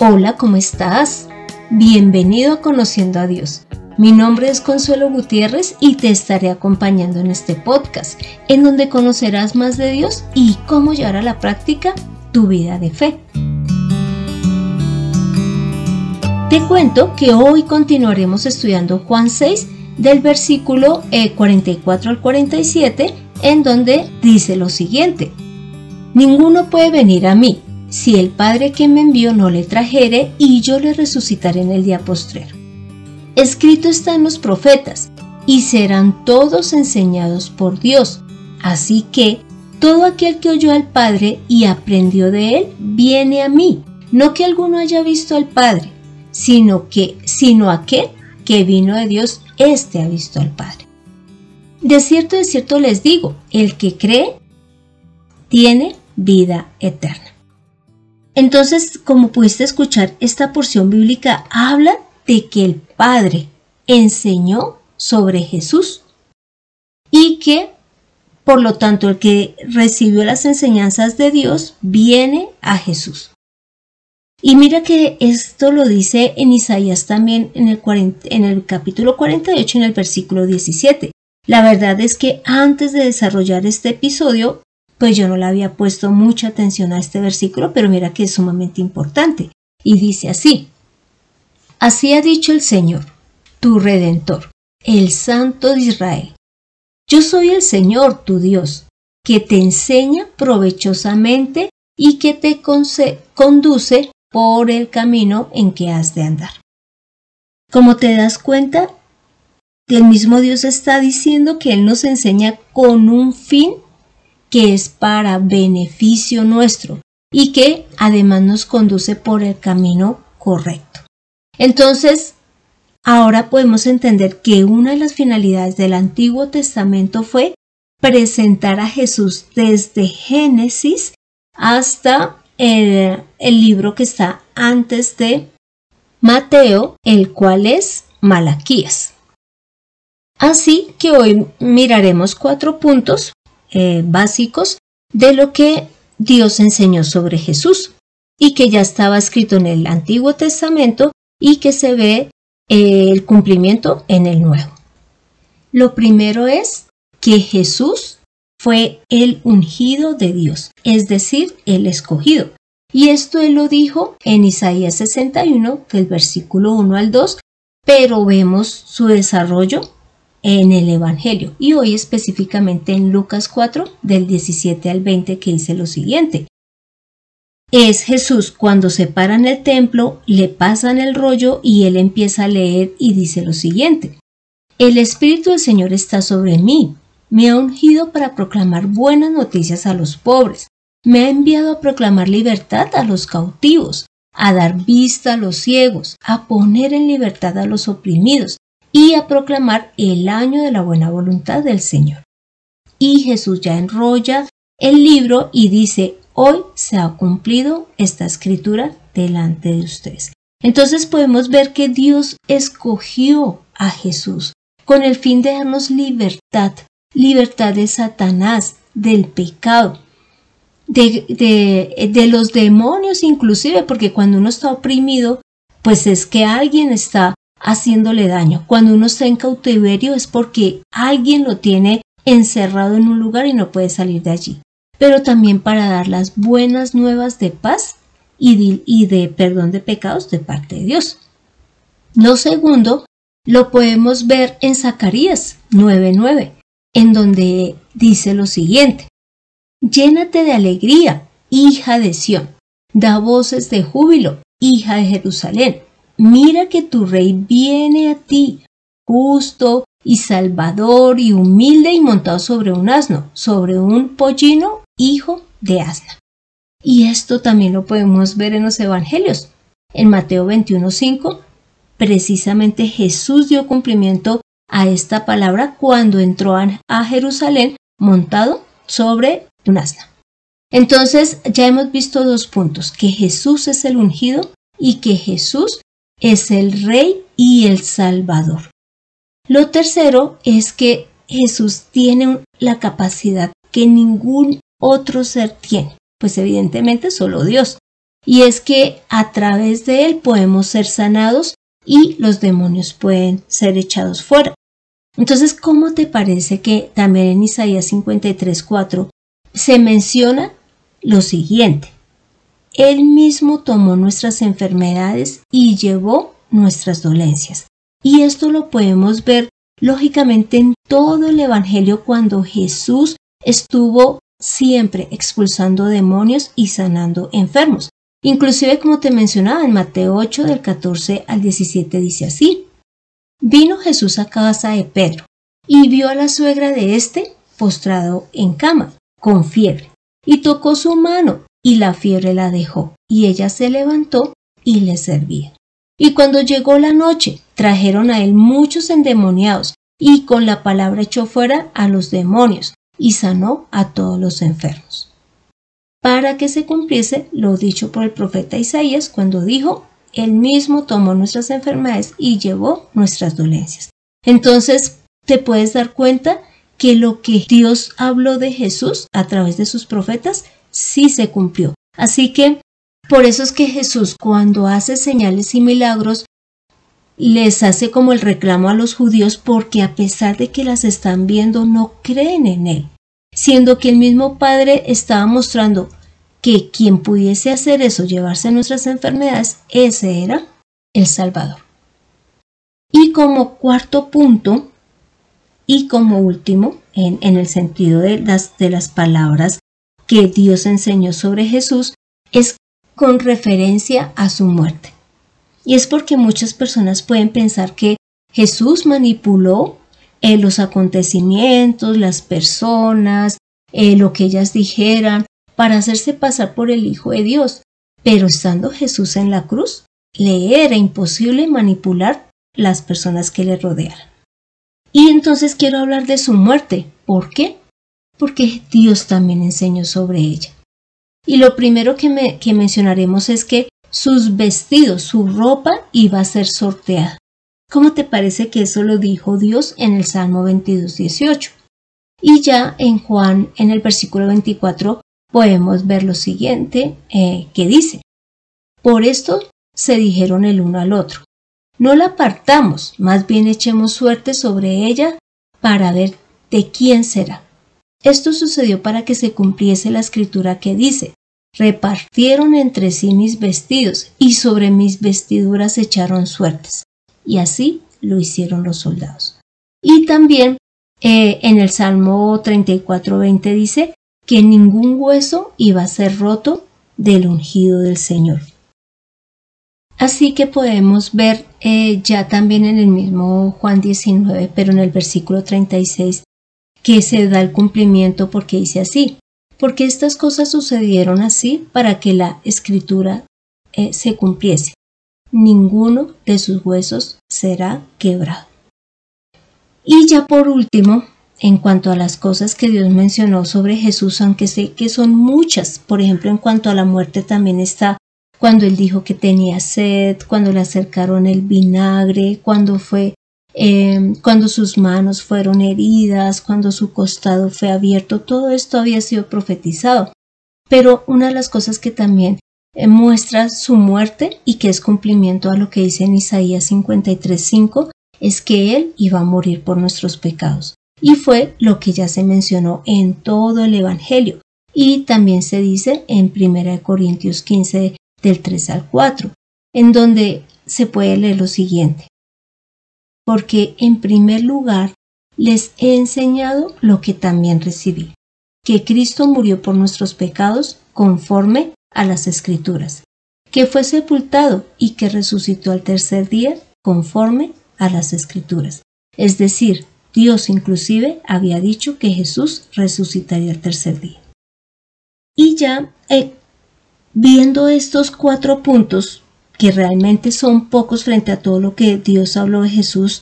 Hola, ¿cómo estás? Bienvenido a Conociendo a Dios. Mi nombre es Consuelo Gutiérrez y te estaré acompañando en este podcast, en donde conocerás más de Dios y cómo llevar a la práctica tu vida de fe. Te cuento que hoy continuaremos estudiando Juan 6 del versículo 44 eh, al 47, en donde dice lo siguiente. Ninguno puede venir a mí si el Padre que me envió no le trajere, y yo le resucitaré en el día postrero. Escrito está en los profetas, y serán todos enseñados por Dios. Así que todo aquel que oyó al Padre y aprendió de él, viene a mí. No que alguno haya visto al Padre, sino que, sino aquel que vino de Dios, éste ha visto al Padre. De cierto, de cierto les digo, el que cree tiene vida eterna. Entonces, como pudiste escuchar, esta porción bíblica habla de que el Padre enseñó sobre Jesús y que, por lo tanto, el que recibió las enseñanzas de Dios viene a Jesús. Y mira que esto lo dice en Isaías también en el, capítulo 48, en el versículo 17. La verdad es que antes de desarrollar este episodio, pues yo no le había puesto mucha atención a este versículo, pero mira que es sumamente importante. Y dice así, así ha dicho el Señor, tu Redentor, el Santo de Israel. Yo soy el Señor, tu Dios, que te enseña provechosamente y que te conduce por el camino en que has de andar. Como te das cuenta, el mismo Dios está diciendo que Él nos enseña con un fin que es para beneficio nuestro y que además nos conduce por el camino correcto. Entonces, ahora podemos entender que una de las finalidades del Antiguo Testamento fue presentar a Jesús desde Génesis hasta el, el libro que está antes de Mateo, el cual es Malaquías. Así que hoy miraremos cuatro puntos eh, básicos de lo que Dios enseñó sobre Jesús y que ya estaba escrito en el Antiguo Testamento y que se ve eh, el cumplimiento en el Nuevo. Lo primero es que Jesús fue el ungido de Dios, es decir, el escogido. Y esto él lo dijo en Isaías 61, del versículo 1 al 2, pero vemos su desarrollo en el Evangelio y hoy específicamente en Lucas 4 del 17 al 20 que dice lo siguiente. Es Jesús cuando se para en el templo, le pasan el rollo y él empieza a leer y dice lo siguiente. El Espíritu del Señor está sobre mí, me ha ungido para proclamar buenas noticias a los pobres, me ha enviado a proclamar libertad a los cautivos, a dar vista a los ciegos, a poner en libertad a los oprimidos, y a proclamar el año de la buena voluntad del Señor. Y Jesús ya enrolla el libro y dice, hoy se ha cumplido esta escritura delante de ustedes. Entonces podemos ver que Dios escogió a Jesús con el fin de darnos libertad, libertad de Satanás, del pecado, de, de, de, los demonios inclusive, porque cuando uno está oprimido, pues es que alguien está haciéndole daño. Cuando uno está en cautiverio es porque alguien lo tiene encerrado en un lugar y no puede salir de allí. Pero también para dar las buenas nuevas de paz y de, perdón de pecados de parte de Dios. Lo segundo lo podemos ver en Zacarías 9:9, en donde dice lo siguiente: Llénate de alegría, hija de Sión, da voces de júbilo, hija de Jerusalén Mira que tu rey viene a ti, justo y salvador y humilde y montado sobre un asno, sobre un pollino, hijo de asna. Y esto también lo podemos ver en los evangelios. En Mateo 21:5, precisamente Jesús dio cumplimiento a esta palabra cuando entró a Jerusalén montado sobre un asna. Entonces ya hemos visto dos puntos, que Jesús es el ungido y que Jesús es el Rey y el Salvador. Lo tercero es que Jesús tiene la capacidad que ningún otro ser tiene, pues evidentemente solo Dios. y es que a través de él podemos ser sanados y los demonios pueden ser echados fuera. Entonces, ¿cómo te parece que también en Isaías 53.4 se menciona lo siguiente? Él mismo tomó nuestras enfermedades y llevó nuestras dolencias. Y esto lo podemos ver lógicamente en todo el Evangelio cuando Jesús estuvo siempre expulsando demonios y sanando enfermos. Inclusive como te mencionaba en Mateo 8 del 14 al 17 dice así. Vino Jesús a casa de Pedro y vio a la suegra de éste postrado en cama, con fiebre, y tocó su mano y la fiebre la dejó, y ella se levantó y le servía. Y cuando llegó la noche, trajeron a él muchos endemoniados, y con la palabra echó fuera a los demonios, y sanó a todos los enfermos para que se cumpliese lo dicho por el profeta Isaías cuando dijo, Él mismo tomó nuestras enfermedades y llevó nuestras dolencias. Entonces, te puedes dar cuenta que lo que Dios habló de Jesús a través de sus profetas sí se cumplió. Así que, por eso es que Jesús cuando hace señales y milagros, les hace como el reclamo a los judíos porque a pesar de que las están viendo, no creen en Él siendo que el mismo Padre estaba mostrando que quien pudiese hacer eso, llevarse nuestras enfermedades, ese era el Salvador. Y como cuarto punto, y como último, en, el sentido de las, de las palabras que Dios enseñó sobre Jesús, es con referencia a su muerte. Y es porque muchas personas pueden pensar que Jesús manipuló eh, los acontecimientos, las personas, eh, lo que ellas dijeran, para hacerse pasar por el Hijo de Dios. Pero estando Jesús en la cruz, le era imposible manipular las personas que le rodearan. Y entonces quiero hablar de su muerte. ¿Por qué? Porque Dios también enseñó sobre ella. Y lo primero que, que mencionaremos es que sus vestidos, su ropa iba a ser sorteada. ¿Cómo te parece que eso lo dijo Dios en el Salmo 22, 18? Y ya en Juan, en el versículo 24, podemos ver lo siguiente eh, que dice, por esto se dijeron el uno al otro, no la apartamos, más bien echemos suerte sobre ella para ver de quién será. Esto sucedió para que se cumpliese la escritura que dice, repartieron entre sí mis vestidos y sobre mis vestiduras echaron suertes y así lo hicieron los soldados. Y también eh, en el Salmo 34:20 dice que ningún hueso iba a ser roto del ungido del Señor. Así que podemos ver eh, ya también en el mismo Juan 19, pero en el versículo 36, que se da el cumplimiento porque dice así, porque estas cosas sucedieron así para que la escritura eh, se cumpliese ninguno de sus huesos será quebrado. Y ya por último, en cuanto a las cosas que Dios mencionó sobre Jesús, aunque sé que son muchas, por ejemplo, en cuanto a la muerte también está cuando él dijo que tenía sed, cuando le acercaron el vinagre, cuando fue eh, cuando sus manos fueron heridas, cuando su costado fue abierto, todo esto había sido profetizado. Pero una de las cosas que también eh, muestra su muerte y que es cumplimiento a lo que dice en Isaías 53.5, es que Él iba a morir por nuestros pecados. Y fue lo que ya se mencionó en todo el Evangelio. Y también se dice en 1 Corintios 15 del 3 al 4, en donde se puede leer lo siguiente. Porque en primer lugar les he enseñado lo que también recibí, que Cristo murió por nuestros pecados conforme a las escrituras, que fue sepultado y que resucitó al tercer día conforme a las escrituras. Es decir, Dios inclusive había dicho que Jesús resucitaría el tercer día. Y ya eh, viendo estos cuatro puntos, que realmente son pocos frente a todo lo que Dios habló de Jesús,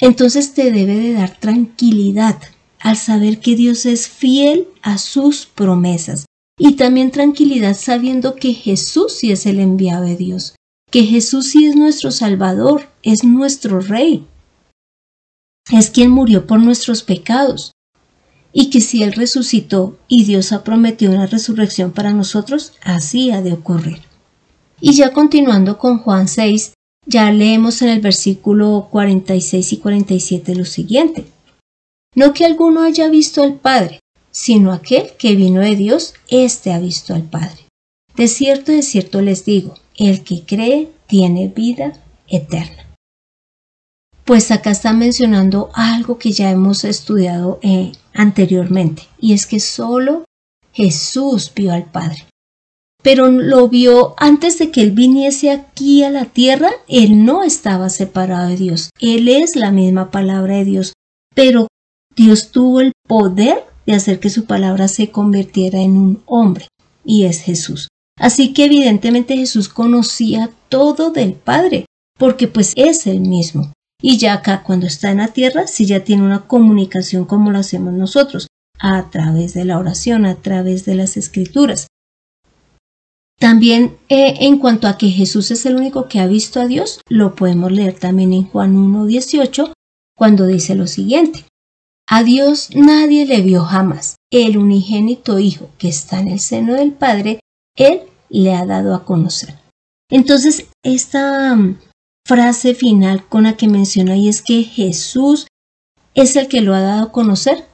entonces te debe de dar tranquilidad al saber que Dios es fiel a sus promesas y también tranquilidad sabiendo que Jesús sí es el enviado de Dios, que Jesús sí es nuestro Salvador, es nuestro Rey, es quien murió por nuestros pecados, y que si Él resucitó y Dios ha prometido una resurrección para nosotros, así ha de ocurrir. Y ya continuando con Juan 6, ya leemos en el versículo 46 y 47 lo siguiente. No que alguno haya visto al Padre, sino aquel que vino de Dios, éste ha visto al Padre. De cierto, de cierto les digo, el que cree tiene vida eterna. Pues acá está mencionando algo que ya hemos estudiado eh, anteriormente, y es que solo Jesús vio al Padre. Pero lo vio antes de que Él viniese aquí a la tierra, Él no estaba separado de Dios. Él es la misma palabra de Dios, pero Dios tuvo el poder de hacer que su palabra se convirtiera en un hombre, y es Jesús. Así que evidentemente Jesús conocía todo del Padre, porque pues es el mismo. Y ya acá cuando está en la tierra, sí ya tiene una comunicación como lo hacemos nosotros, a través de la oración, a través de las escrituras. También eh, en cuanto a que Jesús es el único que ha visto a Dios, lo podemos leer también en Juan 1.18, cuando dice lo siguiente. A Dios nadie le vio jamás. El unigénito Hijo que está en el seno del Padre, Él le ha dado a conocer. Entonces, esta mm, frase final con la que menciona ahí es que Jesús es el que lo ha dado a conocer.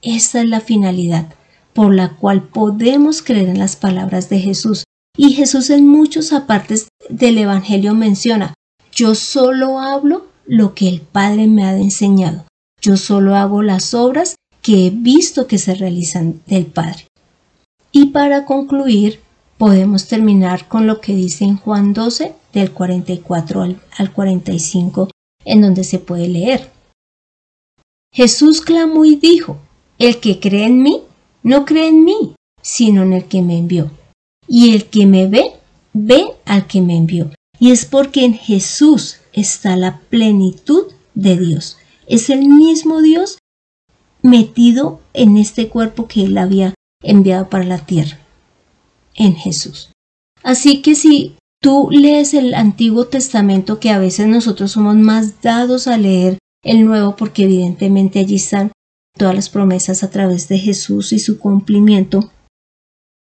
Esa es la finalidad por la cual podemos creer en las palabras de Jesús. Y Jesús en muchos apartes del Evangelio menciona, yo solo hablo lo que el Padre me ha enseñado. Yo solo hago las obras que he visto que se realizan del Padre. Y para concluir, podemos terminar con lo que dice en Juan 12, del 44 al, al 45, en donde se puede leer. Jesús clamó y dijo, El que cree en mí, no cree en mí, sino en el que me envió. Y el que me ve, ve al que me envió. Y es porque en Jesús está la plenitud de Dios. Es el mismo Dios metido en este cuerpo que Él había enviado para la tierra, en Jesús. Así que si tú lees el Antiguo Testamento, que a veces nosotros somos más dados a leer el Nuevo, porque evidentemente allí están todas las promesas a través de Jesús y su cumplimiento,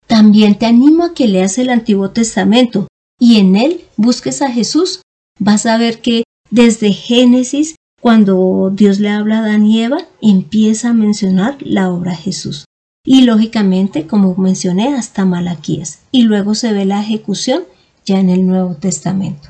también te animo a que leas el Antiguo Testamento y en él busques a Jesús. Vas a ver que desde Génesis, cuando Dios le habla a Adán y Eva, empieza a mencionar la obra de Jesús. Y lógicamente, como mencioné, hasta Malaquías. Y luego se ve la ejecución ya en el Nuevo Testamento.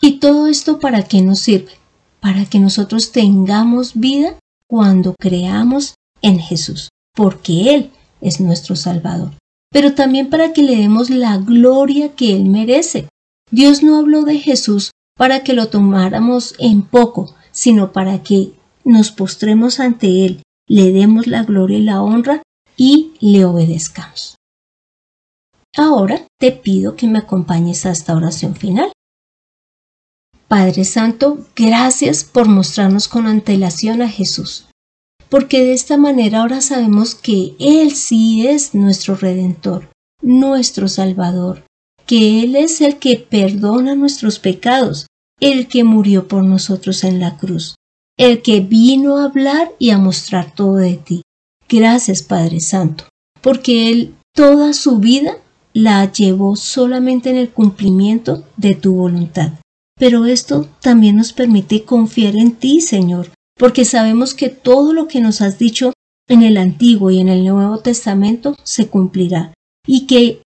¿Y todo esto para qué nos sirve? Para que nosotros tengamos vida cuando creamos en Jesús, porque Él es nuestro Salvador, pero también para que le demos la gloria que Él merece. Dios no habló de Jesús para que lo tomáramos en poco, sino para que nos postremos ante Él, le demos la gloria y la honra y le obedezcamos. Ahora te pido que me acompañes a esta oración final. Padre Santo, gracias por mostrarnos con antelación a Jesús, porque de esta manera ahora sabemos que Él sí es nuestro Redentor, nuestro Salvador, que Él es el que perdona nuestros pecados, el que murió por nosotros en la cruz, el que vino a hablar y a mostrar todo de ti. Gracias Padre Santo, porque Él toda su vida la llevó solamente en el cumplimiento de tu voluntad. Pero esto también nos permite confiar en ti, Señor, porque sabemos que todo lo que nos has dicho en el Antiguo y en el Nuevo Testamento se cumplirá, y que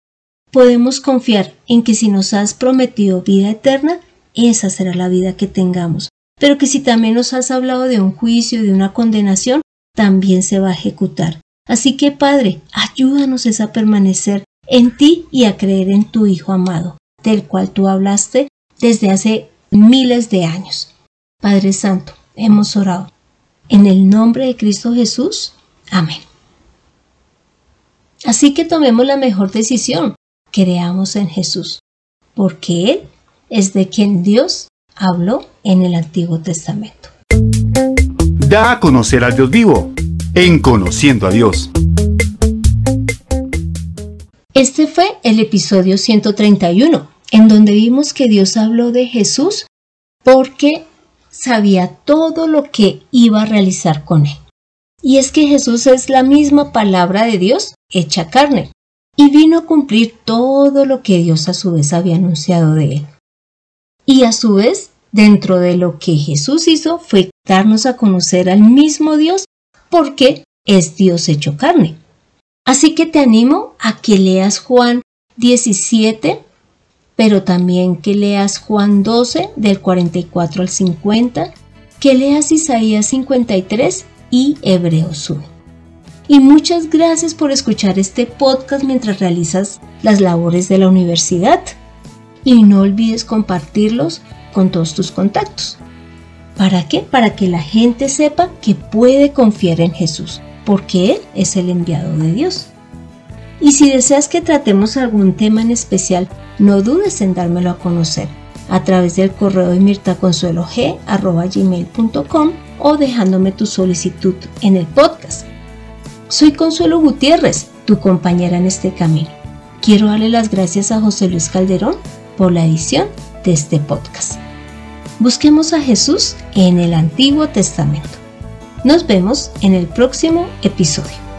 podemos confiar en que si nos has prometido vida eterna, esa será la vida que tengamos, pero que si también nos has hablado de un juicio, de una condenación, también se va a ejecutar. Así que, Padre, ayúdanos a permanecer en ti y a creer en tu Hijo amado, del cual tú hablaste desde hace miles de años. Padre Santo, hemos orado. En el nombre de Cristo Jesús. Amén. Así que tomemos la mejor decisión. Creamos en Jesús, porque Él es de quien Dios habló en el Antiguo Testamento. Da a conocer al Dios vivo, en Conociendo a Dios. Este fue el episodio 131 en donde vimos que Dios habló de Jesús porque sabía todo lo que iba a realizar con él. Y es que Jesús es la misma palabra de Dios hecha carne. y vino a cumplir todo lo que Dios a su vez había anunciado de él. Y a su vez, dentro de lo que Jesús hizo fue darnos a conocer al mismo Dios porque es Dios hecho carne. Así que te animo a que leas Juan 17, pero también que leas Juan 12 del 44 al 50, que leas Isaías 53 y Hebreos 1. Y muchas gracias por escuchar este podcast mientras realizas las labores de la universidad. Y no olvides compartirlos con todos tus contactos. ¿Para qué? Para que la gente sepa que puede confiar en Jesús, porque Él es el enviado de Dios. Y si deseas que tratemos algún tema en especial, no dudes en dármelo a conocer a través del correo de mirtaconsuelog.com o dejándome tu solicitud en el podcast. Soy Consuelo Gutiérrez, tu compañera en este camino. Quiero darle las gracias a José Luis Calderón por la edición de este podcast. Busquemos a Jesús en el Antiguo Testamento. Nos vemos en el próximo episodio.